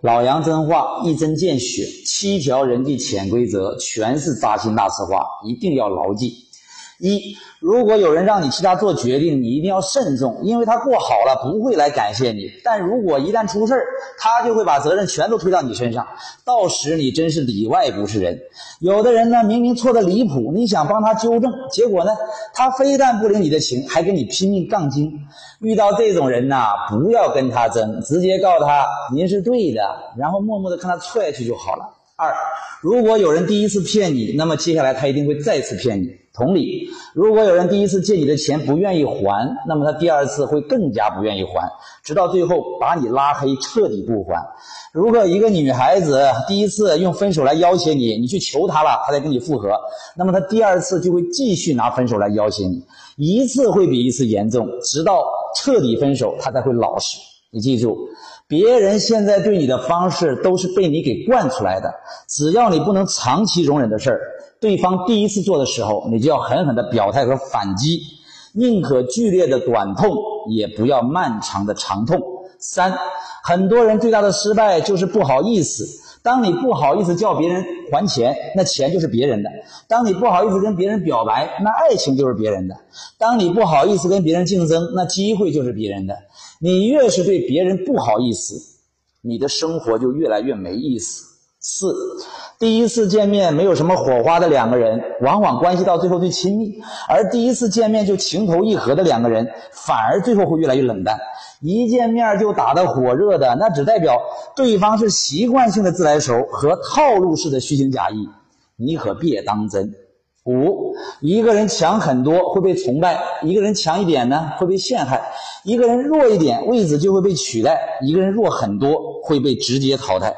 老杨真话一针见血，七条人际潜规则全是扎心大实话，一定要牢记。一，如果有人让你替他做决定，你一定要慎重，因为他过好了不会来感谢你。但如果一旦出事儿，他就会把责任全都推到你身上，到时你真是里外不是人。有的人呢，明明错的离谱，你想帮他纠正，结果呢，他非但不领你的情，还跟你拼命杠精。遇到这种人呐，不要跟他争，直接告诉他您是对的，然后默默的看他错下去就好了。二，如果有人第一次骗你，那么接下来他一定会再次骗你。同理，如果有人第一次借你的钱不愿意还，那么他第二次会更加不愿意还，直到最后把你拉黑，彻底不还。如果一个女孩子第一次用分手来要挟你，你去求她了，她才跟你复合，那么她第二次就会继续拿分手来要挟你，一次会比一次严重，直到彻底分手，她才会老实。你记住。别人现在对你的方式都是被你给惯出来的。只要你不能长期容忍的事儿，对方第一次做的时候，你就要狠狠的表态和反击，宁可剧烈的短痛，也不要漫长的长痛。三，很多人最大的失败就是不好意思。当你不好意思叫别人还钱，那钱就是别人的；当你不好意思跟别人表白，那爱情就是别人的；当你不好意思跟别人竞争，那机会就是别人的。你越是对别人不好意思，你的生活就越来越没意思。四，第一次见面没有什么火花的两个人，往往关系到最后最亲密；而第一次见面就情投意合的两个人，反而最后会越来越冷淡。一见面就打得火热的，那只代表对方是习惯性的自来熟和套路式的虚情假意，你可别当真。五，一个人强很多会被崇拜，一个人强一点呢会被陷害；一个人弱一点，位置就会被取代；一个人弱很多会被直接淘汰。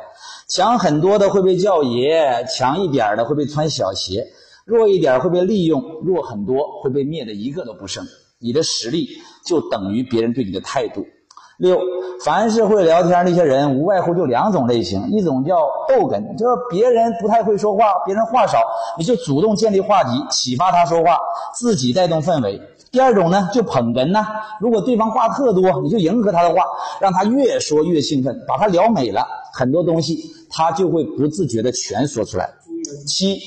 强很多的会被叫爷，强一点的会被穿小鞋；弱一点会被利用，弱很多会被灭的一个都不剩。你的实力就等于别人对你的态度。六，凡是会聊天那些人，无外乎就两种类型：一种叫逗哏，就是别人不太会说话，别人话少，你就主动建立话题，启发他说话，自己带动氛围；第二种呢，就捧哏呢，如果对方话特多，你就迎合他的话，让他越说越兴奋，把他聊美了，很多东西他就会不自觉的全说出来。七。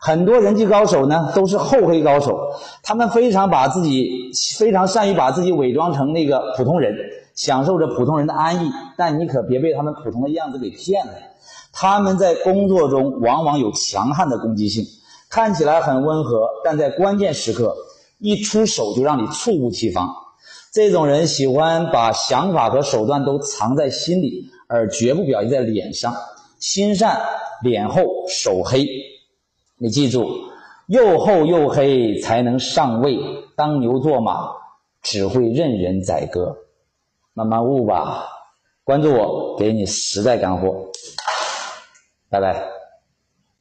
很多人际高手呢，都是厚黑高手，他们非常把自己非常善于把自己伪装成那个普通人，享受着普通人的安逸。但你可别被他们普通的样子给骗了。他们在工作中往往有强悍的攻击性，看起来很温和，但在关键时刻一出手就让你猝不及防。这种人喜欢把想法和手段都藏在心里，而绝不表现在脸上。心善脸厚，手黑。你记住，又厚又黑才能上位。当牛做马，只会任人宰割。慢慢悟吧，关注我，给你实在干货。拜拜。